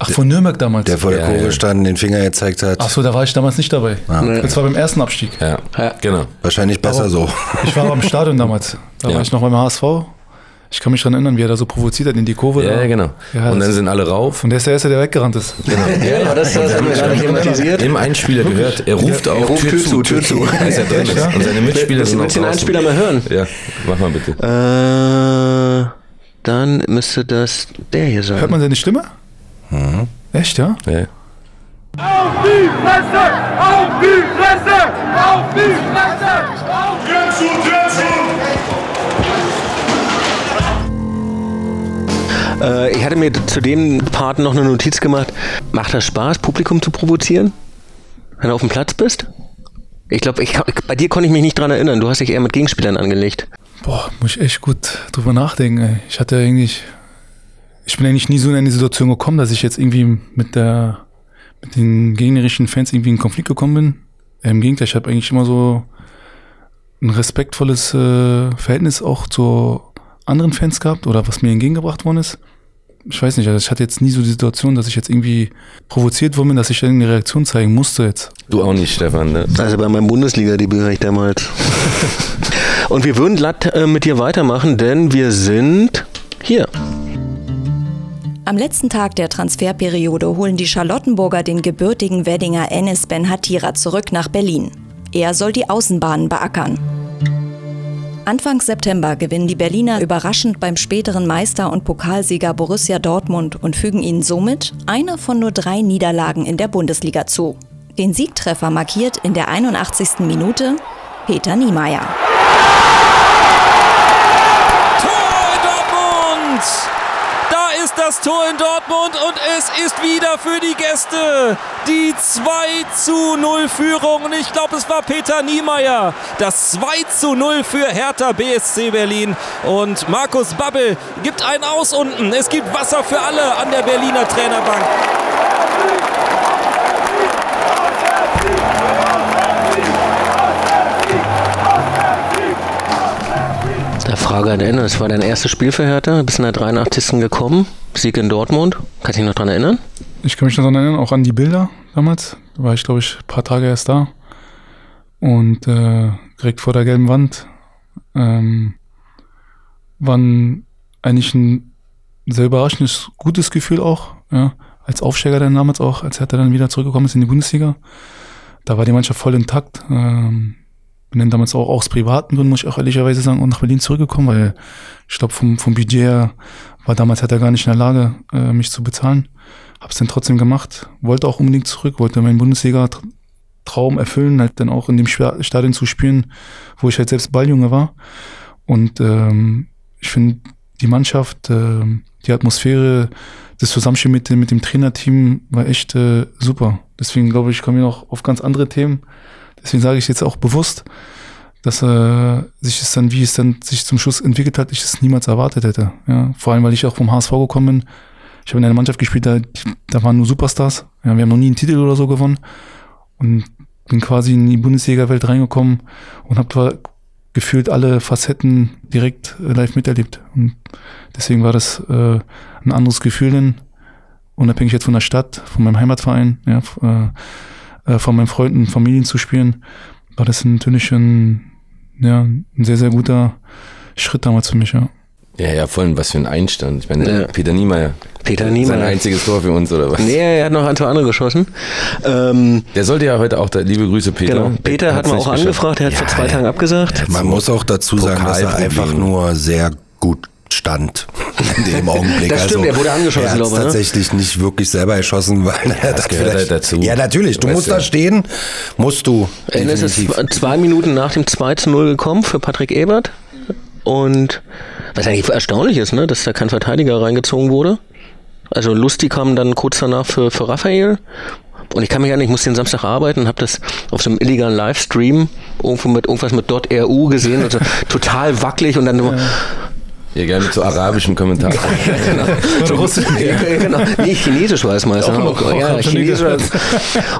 Ach, von Nürnberg damals. Der vor der Ja, Kurve ja. stand, den Finger gezeigt hat. Ach so, da war ich damals nicht dabei. okay. Das war beim ersten Abstieg. Ja, Ja. genau. Wahrscheinlich besser so. Ich war aber im Stadion damals. Da Ja. war ich noch beim HSV. Ich kann mich daran erinnern, wie er da so provoziert hat in die Kurve. Ja, da. ja, genau. Ja, und dann sind alle rauf. Und der ist der Erste, der weggerannt ist. Ja, aber das, das haben wir gerade thematisiert. Im Einspieler gehört, er ruft auch Er ruft Tür, zu, Tür zu, als er drin ist. Und seine Mitspieler Willst sind du auch den draußen. Einspieler mal hören? Ja, mach mal bitte. Äh, dann müsste das der hier sein. Hört man seine Stimme? Mhm. Echt, ja? Ja. Auf die Fresse! Auf die Fresse! Auf die Fresse! Auf Tür zu, Tür zu! Äh, ich hatte mir zu dem Part noch eine Notiz gemacht. Macht das Spaß, Publikum zu provozieren? Wenn du auf dem Platz bist? Ich glaube, bei dir konnte ich mich nicht dran erinnern. Du hast dich eher mit Gegenspielern angelegt. Boah, muss ich echt gut drüber nachdenken. Ey. Ich hatte eigentlich, ich bin eigentlich nie so in eine Situation gekommen, dass ich jetzt irgendwie mit der, mit den gegnerischen Fans irgendwie in Konflikt gekommen bin. Im Gegenteil, ich habe eigentlich immer so ein respektvolles äh, Verhältnis auch zu anderen Fans gehabt oder was mir entgegengebracht worden ist. Ich weiß nicht, also ich hatte jetzt nie so die Situation, dass ich jetzt irgendwie provoziert worden bin, dass ich irgendeine Reaktion zeigen musste jetzt. Du auch nicht, Stefan, ne? Also bei meinem Bundesliga-Debüt war ich damals. Und wir würden glatt äh, mit dir weitermachen, denn wir sind hier. Am letzten Tag der Transferperiode holen die Charlottenburger den gebürtigen Weddinger Enes Ben Hatira zurück nach Berlin. Er soll die Außenbahnen beackern. Anfang September gewinnen die Berliner überraschend beim späteren Meister und Pokalsieger Borussia Dortmund und fügen ihnen somit eine von nur drei Niederlagen in der Bundesliga zu. Den Siegtreffer markiert in der 81. Minute Peter Niemeyer. Das Tor in Dortmund und es ist wieder für die Gäste die 2 zu 0 Führung. Und ich glaube, es war Peter Niemeyer. Das 2 zu 0 für Hertha BSC Berlin. Und Markus Babbel gibt einen Aus unten. Es gibt Wasser für alle an der Berliner Trainerbank. Frage an Ende, es war dein erstes Spiel für Hertha, bist in der 83. gekommen, Sieg in Dortmund. Kannst du dich noch dran erinnern? Ich kann mich noch daran erinnern, auch an die Bilder damals. Da war ich, glaube ich, ein paar Tage erst da. Und äh, direkt vor der gelben Wand ähm, war ein, eigentlich ein sehr überraschendes, gutes Gefühl auch. Ja, als Aufsteiger dann damals auch, als Hertha dann wieder zurückgekommen ist in die Bundesliga. Da war die Mannschaft voll intakt. Ähm, bin dann damals auch aus privaten Gründen, muss ich auch ehrlicherweise sagen, auch nach Berlin zurückgekommen, weil ich glaube, vom, vom Budget her war damals hat er gar nicht in der Lage, äh, mich zu bezahlen. Hab's dann trotzdem gemacht, wollte auch unbedingt zurück, wollte meinen Bundesliga-Traum erfüllen, halt dann auch in dem Stadion zu spielen, wo ich halt selbst Balljunge war. Und ähm, ich finde, die Mannschaft, ähm, die Atmosphäre, das Zusammenspiel mit, dem- mit dem Trainerteam war echt äh, super. Deswegen glaube ich, kommen wir noch auf ganz andere Themen. Deswegen sage ich jetzt auch bewusst, dass äh, sich es dann, wie es dann sich zum Schluss entwickelt hat, ich es niemals erwartet hätte. Ja, vor allem, weil ich auch vom HSV gekommen bin. Ich habe in einer Mannschaft gespielt, da, da waren nur Superstars. Ja, wir haben noch nie einen Titel oder so gewonnen. Und bin quasi in die Bundesliga-Welt reingekommen und habe gefühlt alle Facetten direkt äh, live miterlebt. Und deswegen war das äh, ein anderes Gefühl denn, unabhängig jetzt von der Stadt, von meinem Heimatverein, ja, äh, äh, von meinen Freunden, Familien zu spielen, war das natürlich ein, ja, ein sehr, sehr guter Schritt damals für mich, ja. Ja, ja, voll, was für ein Einstand. Ich meine, Ja. Peter Niemeyer. Peter Niemeyer. Sein einziges Tor für uns, oder was? Nee, er hat noch ein, zwei andere geschossen. Ähm, Der sollte ja heute auch, da, liebe Grüße, Peter. genau. Peter hat man auch geschafft. angefragt, er hat vor zwei Tagen abgesagt. Man muss auch dazu sagen, dass er einfach nur sehr gut stand in dem Augenblick. Das stimmt, also, er wurde angeschossen, er glaube ich, ne? tatsächlich nicht wirklich selber erschossen, weil er Das hat gehört vielleicht- halt dazu. Ja, natürlich. Du musst du. da stehen, musst du. Ennis ist zwei Minuten nach dem 2 zu 0 gekommen für Patrick Ebert. Und was eigentlich erstaunlich ist, ne, dass da kein Verteidiger reingezogen wurde. Also Lustig kam dann kurz danach für, für Raphael. Und ich kann mich ja nicht, ich muss den Samstag arbeiten, habe das auf so einem illegalen Livestream irgendwo mit irgendwas mit .ru gesehen, also total wackelig und dann immer, Ja, gerne so arabischem Kommentar. so Russisch. Ja, genau. Nee, Chinesisch war es meist. ne? noch, auch ja, Chinesisch. wieder. war es.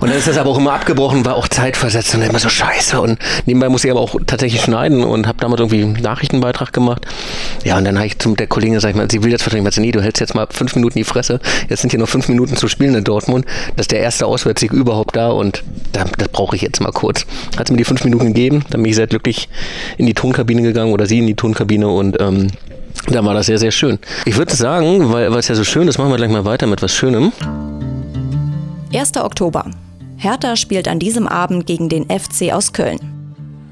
Und dann ist das aber auch immer abgebrochen, war auch zeitversetzt und immer so scheiße. Und nebenbei musste ich aber auch tatsächlich schneiden und habe damals irgendwie einen Nachrichtenbeitrag gemacht. Ja, und dann habe ich zum der Kollegin gesagt, ich meine, sie will jetzt wahrscheinlich, ich meine, nee, du hältst jetzt mal fünf Minuten die Fresse. Jetzt sind hier noch fünf Minuten zu spielen in Dortmund. Das ist der erste Auswärtssieg überhaupt da und da, das brauche ich jetzt mal kurz. Hat sie mir die fünf Minuten gegeben, dann bin ich sehr glücklich in die Tonkabine gegangen oder sie in die Tonkabine und ähm, da war das sehr, sehr schön. Ich würde sagen, weil es ja so schön ist, machen wir gleich mal weiter mit was Schönem. 1. Oktober. Hertha spielt an diesem Abend gegen den FC aus Köln.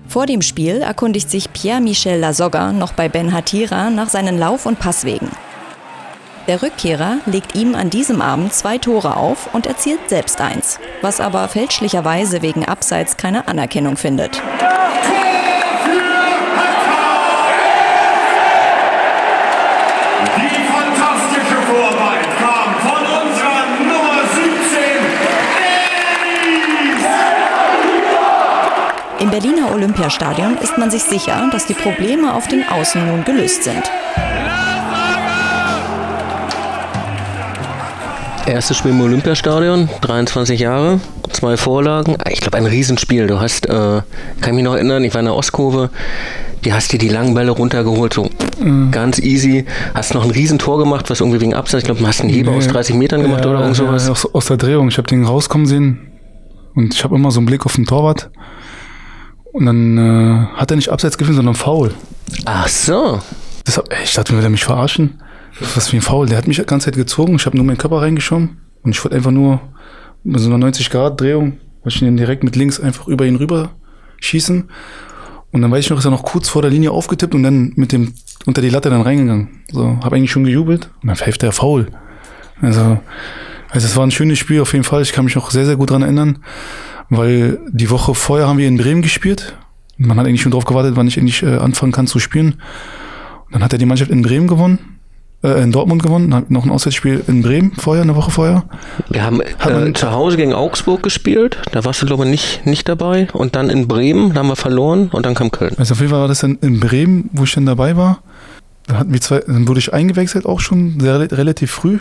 Vor dem Spiel erkundigt sich Pierre-Michel Lasogga noch bei Ben Hatira nach seinen Lauf- und Passwegen. Der Rückkehrer legt ihm an diesem Abend zwei Tore auf und erzielt selbst eins, was aber fälschlicherweise wegen Abseits keine Anerkennung findet. Die Berliner Olympiastadion ist man sich sicher, dass die Probleme auf den Außen nun gelöst sind. Erstes Spiel im Olympiastadion, 23 Jahre. zwei Vorlagen. Ich glaube, ein Riesenspiel. Du hast, äh, kann ich mich noch erinnern, ich war in der Ostkurve, die hast dir die langen Bälle runtergeholt, so Mhm. ganz easy. Hast noch ein Riesentor gemacht, was irgendwie wegen Abseits, ich glaube, du hast einen Heber Nee. aus 30 Metern gemacht Ja, oder irgend sowas. Ja, aus, aus der Drehung. Ich habe den rauskommen sehen und ich habe immer so einen Blick auf den Torwart. Und dann äh, hat er nicht abseits gefilmt, sondern faul. Ach so. Das hab, ey, ich dachte, will er mich verarschen? Was für ein Faul. Der hat mich die ganze Zeit gezogen. Ich habe nur meinen Körper reingeschoben. Und ich wollte einfach nur mit so einer 90-Grad-Drehung, wollte ich ihn direkt mit links einfach über ihn rüber schießen. Und dann weiß ich noch, ist er noch kurz vor der Linie aufgetippt und dann mit dem unter die Latte dann reingegangen. So, habe eigentlich schon gejubelt und dann pfeift er faul. Also, also es war ein schönes Spiel auf jeden Fall. Ich kann mich noch sehr, sehr gut dran erinnern, weil die Woche vorher haben wir in Bremen gespielt. Man hat eigentlich schon drauf gewartet, wann ich endlich äh, anfangen kann zu spielen. Und dann hat er die Mannschaft in Bremen gewonnen, äh, in Dortmund gewonnen, dann noch ein Auswärtsspiel in Bremen vorher, eine Woche vorher. Wir haben äh, zu Hause gegen Augsburg gespielt. Da warst du, glaube ich, nicht, nicht dabei. Und dann in Bremen, da haben wir verloren. Und dann kam Köln. Also auf jeden Fall war das dann in Bremen, wo ich dann dabei war. Da hatten wir zwei, dann wurde ich eingewechselt auch schon sehr relativ früh.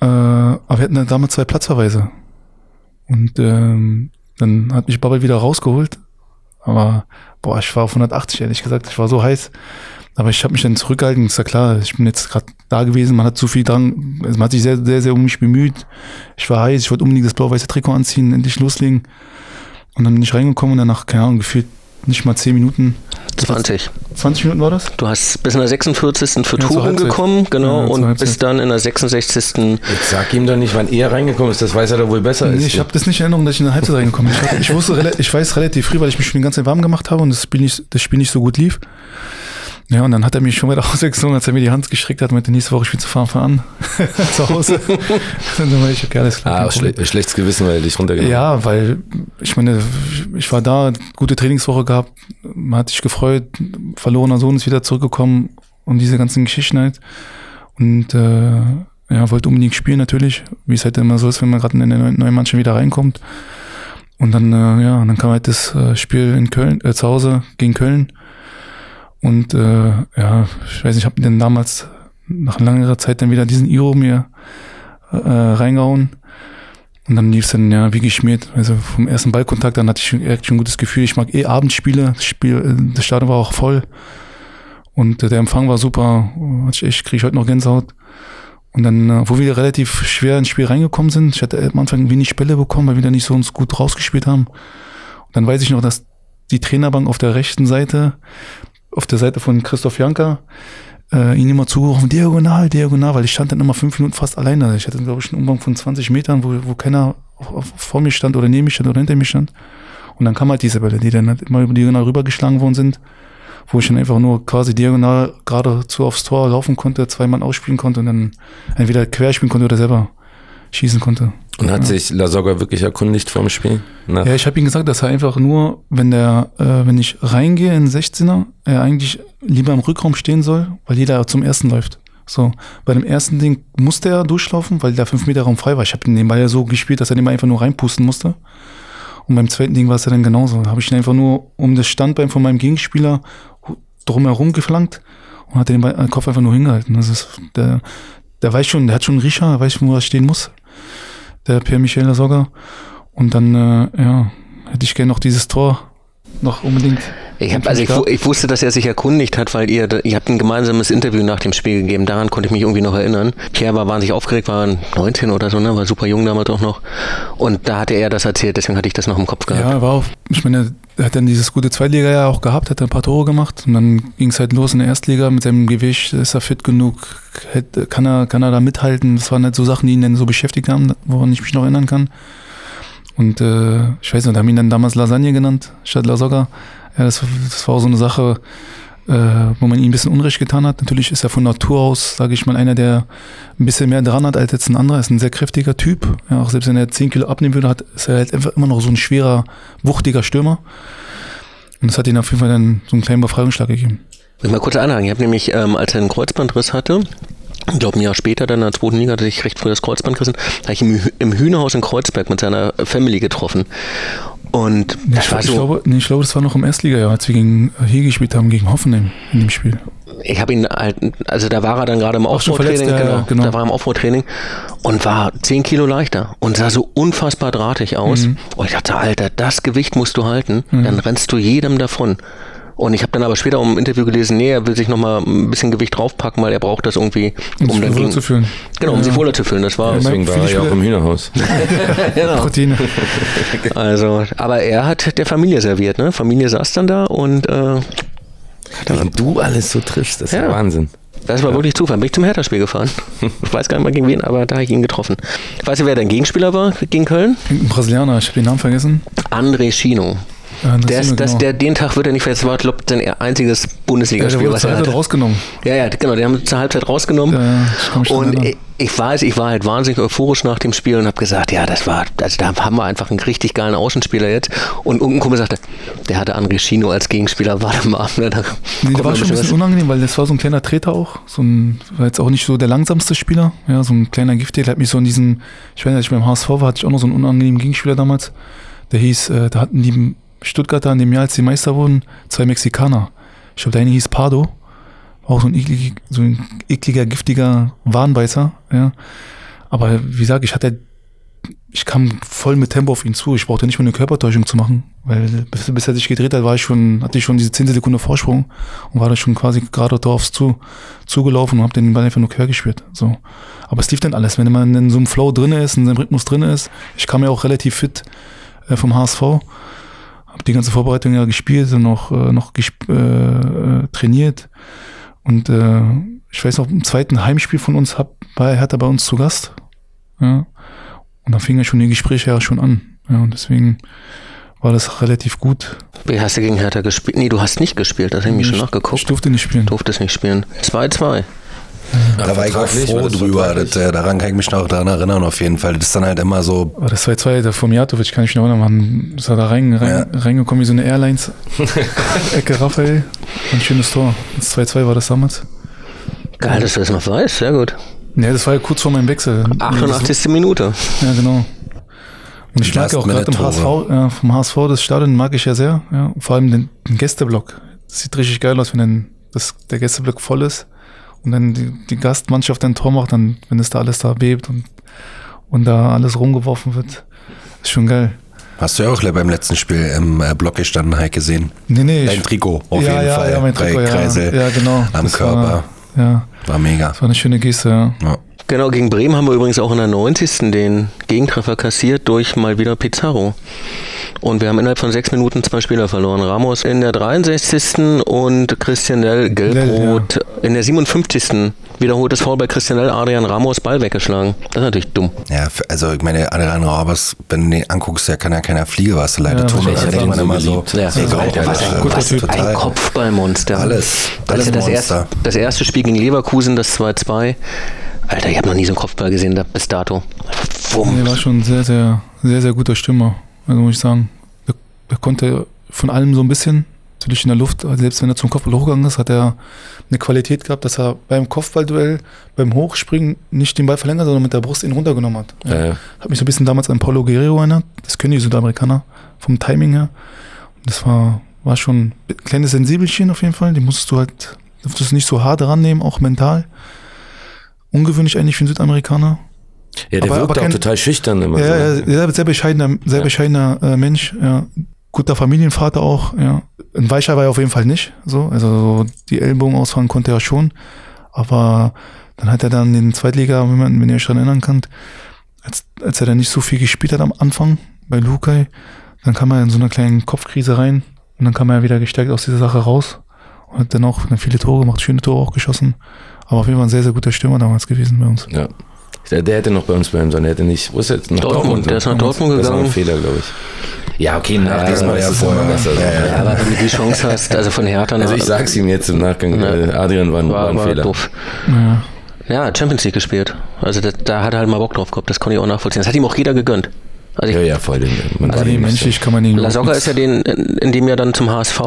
Äh, aber wir hatten dann damals zwei Platzverweise. Und ähm, dann hat mich Babbel wieder rausgeholt. Aber boah, ich war auf 180, ehrlich gesagt. Ich war so heiß. Aber ich habe mich dann zurückgehalten. Ist ja klar, ich bin jetzt gerade da gewesen. Man hat zu viel dran. Also man hat sich sehr, sehr, sehr um mich bemüht. Ich war heiß. Ich wollte unbedingt das blau-weiße Trikot anziehen, endlich loslegen. Und dann bin ich reingekommen und danach, keine Ahnung, gefühlt nicht mal 10 Minuten. 20. 20 Minuten war das? Du hast bis in der 46. für Ja, Touren gekommen, genau, Ja, und bis dann in der 66. Jetzt sag ihm doch nicht, wann er reingekommen ist. Das weiß er doch wohl besser Nee, ich habe das nicht in Erinnerung, dass ich in der Halbzeit reingekommen bin. Ich, hab, ich, wusste, ich weiß relativ früh, weil ich mich schon die ganze Zeit warm gemacht habe und das Spiel nicht, das Spiel nicht so gut lief. Ja, und dann hat er mich schon wieder ausgezogen, als er mir die Hand gestreckt hat, meinte, nächste Woche spielst du fahren an. Zu Hause. dann war ich, okay, alles klar. Ah, schle schlechtes Gewissen, weil er dich runtergenommen hat. Ja, weil ich meine, ich war da, gute Trainingswoche gehabt, man hat sich gefreut, verlorener Sohn ist wieder zurückgekommen und diese ganzen Geschichten halt. Und äh, ja, wollte unbedingt spielen natürlich, wie es halt immer so ist, wenn man gerade in eine neue- Mannschaft wieder reinkommt. Und dann, äh, ja, und dann kam halt das äh, Spiel in Köln, äh, zu Hause gegen Köln. Und äh, ja, ich weiß nicht, ich habe dann damals nach langer Zeit dann wieder diesen Iro mir äh, reingehauen. Und dann lief es dann ja wie geschmiert. Also vom ersten Ballkontakt an hatte ich echt schon ein gutes Gefühl. Ich mag eh Abendspiele. Das Spiel, äh, das Stadion war auch voll. Und äh, der Empfang war super. Hatte ich echt, kriege ich heute noch Gänsehaut. Und dann, äh, wo wir relativ schwer ins Spiel reingekommen sind, ich hatte am Anfang wenig Spelle bekommen, weil wir da nicht so uns gut rausgespielt haben. Und dann weiß ich noch, dass die Trainerbank auf der rechten Seite, auf der Seite von Christoph Janka, äh, ihn immer zugerufen, diagonal, diagonal, weil ich stand dann immer fünf Minuten fast alleine. Ich hatte, glaube ich, einen Umfang von 20 Metern, wo, wo keiner vor mir stand oder neben mir stand oder hinter mir stand. Und dann kam halt diese Bälle, die dann halt immer über diagonal rübergeschlagen worden sind, wo ich dann einfach nur quasi diagonal geradezu aufs Tor laufen konnte, zwei Mann ausspielen konnte und dann entweder querspielen konnte oder selber schießen konnte. Und hat sich Lasogga wirklich erkundigt vorm Spiel? Nach Ja, ich habe ihm gesagt, dass er einfach nur, wenn der, äh, wenn ich reingehe in den 16er, er eigentlich lieber im Rückraum stehen soll, weil jeder zum ersten läuft. So, bei dem ersten Ding musste er durchlaufen, weil der 5 Meter Raum frei war. Ich habe den Ball ja so gespielt, dass er den Ball einfach nur reinpusten musste. Und beim zweiten Ding war es ja dann genauso. Da habe ich ihn einfach nur um das Standbein von meinem Gegenspieler drumherum geflankt und hat den den Kopf einfach nur hingehalten. Das ist, der, der weiß schon, der hat schon einen Riecher, er weiß, wo er stehen muss. Der Pierre-Michel Lasogga. Und dann, äh, ja, hätte ich gerne noch dieses Tor noch unbedingt. Ich, hab, also ich, ich wusste, dass er sich erkundigt hat, weil ihr, ihr habt ein gemeinsames Interview nach dem Spiel gegeben. Daran konnte ich mich irgendwie noch erinnern. Pierre war wahnsinnig aufgeregt, war 19 oder so, ne? war super jung damals auch noch. Und da hatte er das erzählt, deswegen hatte ich das noch im Kopf gehabt. Ja, war auch, ich meine, er hat dann dieses gute Zweitliga ja auch gehabt, hat ein paar Tore gemacht und dann ging es halt los in der Erstliga mit seinem Gewicht, ist er fit genug, kann er, kann er da mithalten. Das waren halt so Sachen, die ihn dann so beschäftigt haben, woran ich mich noch erinnern kann. Und äh, ich weiß nicht, haben ihn dann damals Lasagne genannt, statt Lasogga. Ja, das, das war so eine Sache, äh, wo man ihm ein bisschen Unrecht getan hat. Natürlich ist er von Natur aus, sage ich mal, einer, der ein bisschen mehr dran hat als jetzt ein anderer. Er ist ein sehr kräftiger Typ. Ja, auch selbst wenn er 10 Kilo abnehmen würde, hat, ist er halt einfach immer noch so ein schwerer, wuchtiger Stürmer. Und das hat ihn auf jeden Fall dann so einen kleinen Befreiungsschlag gegeben. Ich mal kurz anhaken. Ich habe nämlich, ähm, als er einen Kreuzbandriss hatte, ich glaube ein Jahr später, dann in der zweiten Liga, hat er sich recht früh das Kreuzband gerissen, habe ich im, im Hühnerhaus in Kreuzberg mit seiner Family getroffen. Und Ich, das war ich, so, glaube, nee, ich glaube, das war noch im Erstliga, ja, als wir gegen hier gespielt haben, gegen Hoffenheim in dem Spiel. ich habe ihn halt, also da war er dann gerade im Aufbautraining, ja, genau, ja, genau. da war er im Aufbautraining und war 10 Kilo leichter und sah so unfassbar drahtig aus. Mhm. Und ich dachte, Alter, das Gewicht musst du halten, dann rennst du jedem davon. Und ich habe dann aber später im Interview gelesen, nee, er will sich nochmal ein bisschen Gewicht draufpacken, weil er braucht das irgendwie, um, Um sich dann wohler zu fühlen. Genau, um Ja. sich wohler zu fühlen. Das war Deswegen war er ja auch im Hühnerhaus. genau. Proteine. Also, aber er hat der Familie serviert, ne? Familie saß dann da und äh, Wenn du alles so triffst, das ist ja Ja. Wahnsinn. das war wirklich Zufall. Bin ich zum Hertha-Spiel gefahren. Ich weiß gar nicht mal gegen wen, aber da habe ich ihn getroffen. Weißt du, wer dein Gegenspieler war gegen Köln? Ein Brasilianer, ich habe den Namen vergessen. André Chino. Ja, das Der, ist, das, genau. der, den Tag wird er nicht vergessen. Das war, glaube ich, sein einziges ja, der Bundesligaspiel, wurde was zur er Halbzeit hatte. rausgenommen. Ja, ja, genau. Die haben zur Halbzeit rausgenommen. Ja, Und ich, ich weiß, ich war halt wahnsinnig euphorisch nach dem Spiel und habe gesagt, ja, das war, also da haben wir einfach einen richtig geilen Außenspieler jetzt. Und irgendein Kumpel sagte, der hatte André Chino als Gegenspieler, warte mal. Ne, da Nee, der war schon ein was. bisschen unangenehm, weil das war so ein kleiner Treter auch. So ein, war jetzt auch nicht so der langsamste Spieler. Ja, so ein kleiner Giftig. Der hat mich so in diesen, ich weiß nicht, als ich beim HSV war, hatte ich auch noch so einen unangenehmen Gegenspieler damals. Der hieß, äh, da hatten die Stuttgarter in dem Jahr, als die Meister wurden, zwei Mexikaner. Ich glaube, der eine hieß Pardo. Auch so ein, eklig, so ein ekliger, giftiger Warnbeißer. Ja. Aber wie gesagt, ich hatte ich kam voll mit Tempo auf ihn zu. Ich brauchte nicht mal eine Körpertäuschung zu machen, weil bis, bis er sich gedreht hat, war ich schon, hatte ich schon diese 10 Sekunden Vorsprung und war da schon quasi gerade drauf zu, zugelaufen und habe den Ball einfach nur quer gespielt. So. Aber es lief dann alles, wenn man in so einem Flow drin ist, in seinem Rhythmus drin ist. Ich kam ja auch relativ fit äh, vom HSV, habe die ganze Vorbereitung ja gespielt und noch, äh, noch gesp äh, äh, trainiert. Und äh, ich weiß noch, im zweiten Heimspiel von uns hab, war Hertha bei uns zu Gast. Ja. Und dann fingen ja schon die Gespräche ja schon an. Ja, und deswegen war das relativ gut. Wie hast du gegen Hertha gespielt? Nee, du hast nicht gespielt, das habe ich mir schon nachgeguckt. Ich durfte nicht spielen. Durftest nicht spielen. 2-2. Da war ich auch froh das drüber. Das, äh, daran kann ich mich noch daran erinnern, auf jeden Fall. Das ist dann halt immer so. Aber das 2-2 der vom Jatovic kann ich mich noch erinnern, ist da rein, rein, reingekommen wie so eine Airlines. Ecke Raphael. Ein schönes Tor. Das 2-2 war das damals. Geil, dass du das noch weißt. Sehr gut. Ja, das war ja kurz vor meinem Wechsel. 88. Minute. Ja, genau. Und ich Die mag ja auch gerade ja, vom HSV, das Stadion mag ich ja sehr. Ja, vor allem den, den Gästeblock. Das sieht richtig geil aus, wenn dann das, der Gästeblock voll ist und dann die, die Gastmannschaft ein Tor macht, dann, wenn es da alles da bebt und, und da alles rumgeworfen wird. Ist schon geil. Hast du ja auch beim letzten Spiel im äh, Block gestanden, Heike, gesehen. Nee, nee. Dein Trikot, auf ja, jeden ja, Fall. Ja, mein Trikot, ja. Kreisel ja, genau. am Das Körper. War, ja, War mega. das war eine schöne Geste, ja. Ja. Genau, gegen Bremen haben wir übrigens auch in der 90. den Gegentreffer kassiert durch mal wieder Pizarro. Und wir haben innerhalb von sechs Minuten zwei Spieler verloren. Ramos in der 63. und Christian Nell gelb-rot in der 57. Wiederholtes Foul bei Christian Nell, Adrian Ramos Ball weggeschlagen. Das ist natürlich dumm. Ja, also ich meine, Adrian Rabers, wenn du den anguckst, der kann ja keiner Fliege, was leide Ja, tun. ich Da hab denkt man so immer so. Ja, ey, Alter, was ein, was Typ. ein Kopfballmonster. Alles, alles das, Monster. erste, das erste Spiel gegen Leverkusen, das 2-2. Alter, ich habe noch nie so einen Kopfball gesehen da, bis dato. Wumm. Er war schon ein sehr, sehr, sehr, sehr guter Stürmer. Also muss ich sagen. Der, der konnte von allem so ein bisschen, natürlich in der Luft, also selbst wenn er zum Kopfball hochgegangen ist, hat er eine Qualität gehabt, dass er beim Kopfballduell, beim Hochspringen nicht den Ball verlängert, sondern mit der Brust ihn runtergenommen hat. Ja, ja. Hat mich so ein bisschen damals an Paulo Guerrero erinnert. Das können die Südamerikaner vom Timing her. Das war, war schon ein kleines Sensibelchen auf jeden Fall. Die musstest du halt, durftest du nicht so hart rannehmen, auch mental. Ungewöhnlich eigentlich für einen Südamerikaner. ja der Aber- wirkt aber auch kein- total schüchtern immer. Ja, so. ja, sehr, sehr bescheidener, sehr Ja. bescheidener äh, Mensch, ja. Guter Familienvater auch, ja. Ein Weicher war er auf jeden Fall nicht, so. Also so die Ellbogen ausfahren konnte er schon. Aber dann hat er dann den Zweitliga, wenn, man, wenn ihr euch daran erinnern könnt, als, als er dann nicht so viel gespielt hat am Anfang bei Lukai, dann kam er in so einer kleinen Kopfkrise rein und dann kam er wieder gestärkt aus dieser Sache raus und hat dann auch dann viele Tore gemacht, schöne Tore auch geschossen. Aber auf jeden Fall ein sehr, sehr guter Stürmer damals gewesen bei uns. Ja. Der, der hätte noch bei uns bleiben sollen. Der hätte nicht. Wo ist er jetzt? Nach Dortmund, der ist nach Dortmund Das war ein gegangen. Fehler, glaube ich. Ja, okay, nach Ja, diesem das war Mal ja ist es vorher. immer besser. Ja, ja. Ja, aber wenn du die Chance hast, also von Hertha Also nach- ich sag's ihm jetzt im Nachgang. Ja. äh, Adrian war, ein- war war, ein war Fehler. doof. Ja. Ja, Champions League gespielt. Also da, da hat er halt mal Bock drauf gehabt, das konnte ich auch nachvollziehen. Das hat ihm auch jeder gegönnt. Also ich, Ja, ja, voll. Den, man Also nicht menschlich kann man ihn La Soga mit- ist ja den, in, in dem Jahr dann zum HSV.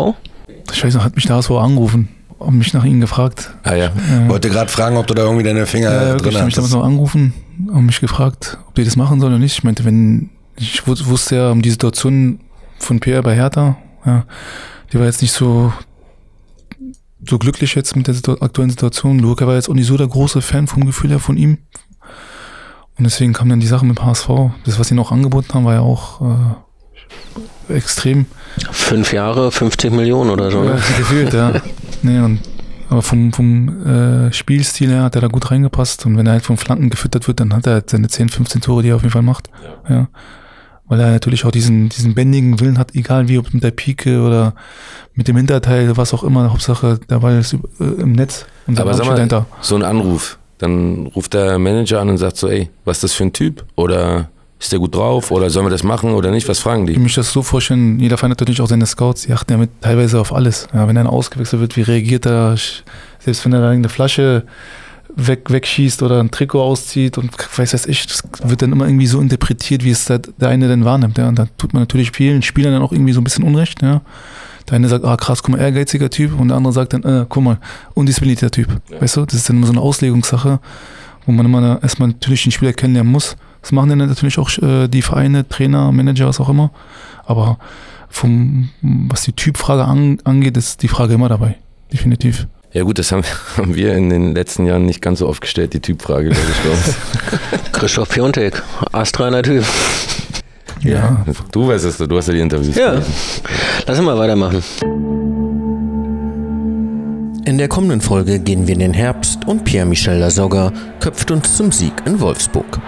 Ich weiß noch, hat mich da so angerufen und mich nach ihnen gefragt. Ah ja. Wollte gerade fragen, ob du da irgendwie deine Finger Ja, drin wirklich, die haben mich damals noch angerufen und mich gefragt, ob die das machen sollen oder nicht. Ich meinte, wenn, ich wus- wusste ja um die Situation von Pierre bei Hertha, ja, die war jetzt nicht so so glücklich jetzt mit der Situ aktuellen Situation. Luca war jetzt auch nicht so der große Fan vom Gefühl her von ihm. Und deswegen kam dann die Sache mit HSV. Das, was sie noch angeboten haben, war ja auch äh, extrem. Fünf Jahre, 50 Millionen oder so. Ja, Ne? gefühlt, ja. Nee, und, aber vom, vom äh, Spielstil her hat er da gut reingepasst. Und wenn er halt von Flanken gefüttert wird, dann hat er halt seine 10, 15 Tore, die er auf jeden Fall macht. Ja. Weil er natürlich auch diesen, diesen bändigen Willen hat, egal wie, ob mit der Pike oder mit dem Hinterteil, was auch immer. Hauptsache, der Ball ist äh, im Netz und Aber sag mal, dahinter. so ein Anruf, dann ruft der Manager an und sagt so, ey, was ist das für ein Typ? Oder ist der gut drauf? Oder sollen wir das machen oder nicht? Was fragen Ich die? kann mich das so vorstellen, jeder Verein hat natürlich auch seine Scouts, die achten ja mit teilweise auf alles. Ja, wenn einer ausgewechselt wird, wie reagiert er? Selbst wenn er da eine Flasche weg, wegschießt oder ein Trikot auszieht und weiß was ich, das wird dann immer irgendwie so interpretiert, wie es der, der eine denn wahrnimmt. Ja. Und da tut man natürlich vielen Spielern dann auch irgendwie so ein bisschen Unrecht. Ja. Der eine sagt, ah krass, guck mal, ehrgeiziger Typ und der andere sagt dann, äh, guck mal, undisziplinierter Typ. Weißt du, das ist dann immer so eine Auslegungssache, wo man immer erstmal natürlich den Spieler kennenlernen muss. Das machen dann natürlich auch äh, die Vereine, Trainer, Manager, was auch immer. Aber vom, was die Typfrage an, angeht, ist die Frage immer dabei. Definitiv. Ja gut, das haben, haben wir in den letzten Jahren nicht ganz so oft gestellt, die Typfrage, glaube ich, bei uns. Christoph Piontek, astreiner Typ. Ja. Du weißt es, du hast ja die Interviews. Ja. gelesen. Lass uns mal weitermachen. In der kommenden Folge gehen wir in den Herbst und Pierre-Michel Lasogga köpft uns zum Sieg in Wolfsburg.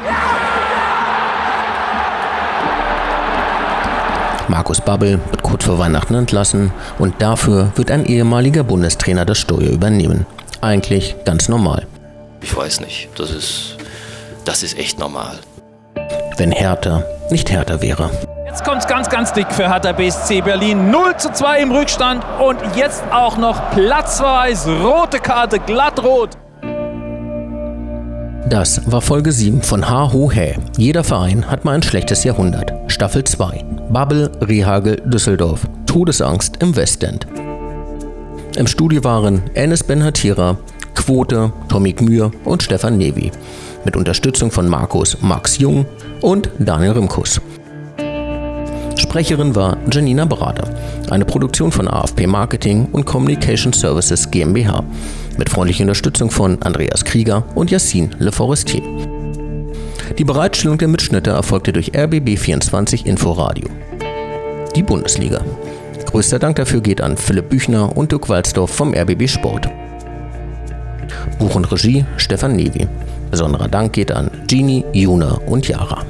Markus Babbel wird kurz vor Weihnachten entlassen und dafür wird ein ehemaliger Bundestrainer das Steuer übernehmen. Eigentlich ganz normal. Ich weiß nicht. Das ist, das ist echt normal. Wenn Hertha nicht Hertha wäre. Jetzt kommt's ganz, ganz dick für Hertha BSC Berlin. 0 zu 2 im Rückstand und jetzt auch noch platzweis rote Karte, glattrot. Das war Folge 7 von Ha Ho Hä. Jeder Verein hat mal ein schlechtes Jahrhundert. Staffel 2. Babbel, Rehagel, Düsseldorf. Todesangst im Westend. Im Studio waren Enes Ben-Hatira, Quote, Tommy Gmür und Stefan Nevi. Mit Unterstützung von Markus Max Jung und Daniel Rimkus. Sprecherin war Janina Brader. Eine Produktion von AFP Marketing und Communication Services GmbH. Mit freundlicher Unterstützung von Andreas Krieger und Yassin Le Forestier. Die Bereitstellung der Mitschnitte erfolgte durch RBB24 Inforadio. Die Bundesliga. Größter Dank dafür geht an Philipp Büchner und Dirk Walzdorf vom RBB Sport. Buch und Regie Stefan Nevi. Besonderer Dank geht an Genie, Juna und Yara.